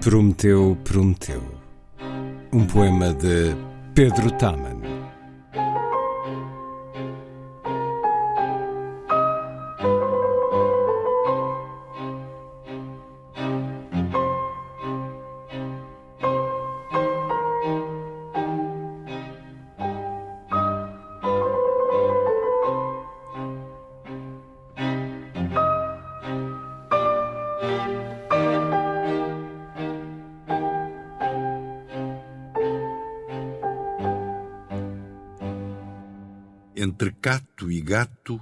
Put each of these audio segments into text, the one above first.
Prometeu, prometeu. Um poema de Pedro Taman. Entre cato e gato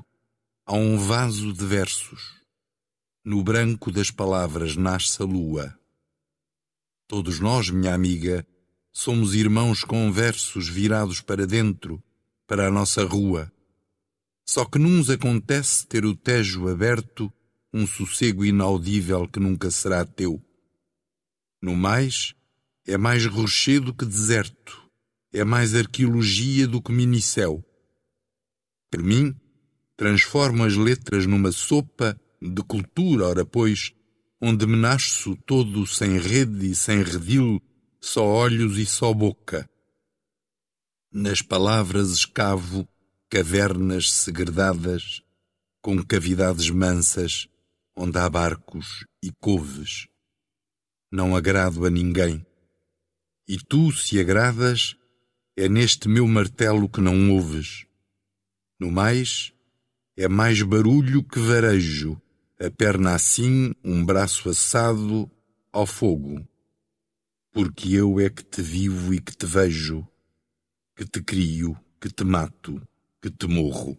há um vaso de versos. No branco das palavras nasce a lua. Todos nós, minha amiga, somos irmãos com versos virados para dentro, para a nossa rua. Só que nos acontece ter o tejo aberto, um sossego inaudível que nunca será teu. No mais, é mais rochedo que deserto, é mais arqueologia do que minicéu. Por mim, transformo as letras numa sopa de cultura, ora pois, onde me nasço todo sem rede e sem redil, só olhos e só boca. Nas palavras escavo cavernas segredadas, com cavidades mansas, onde há barcos e couves. Não agrado a ninguém. E tu, se agradas, é neste meu martelo que não ouves. No mais, é mais barulho que varejo, a perna assim, um braço assado ao fogo. Porque eu é que te vivo e que te vejo, que te crio, que te mato, que te morro.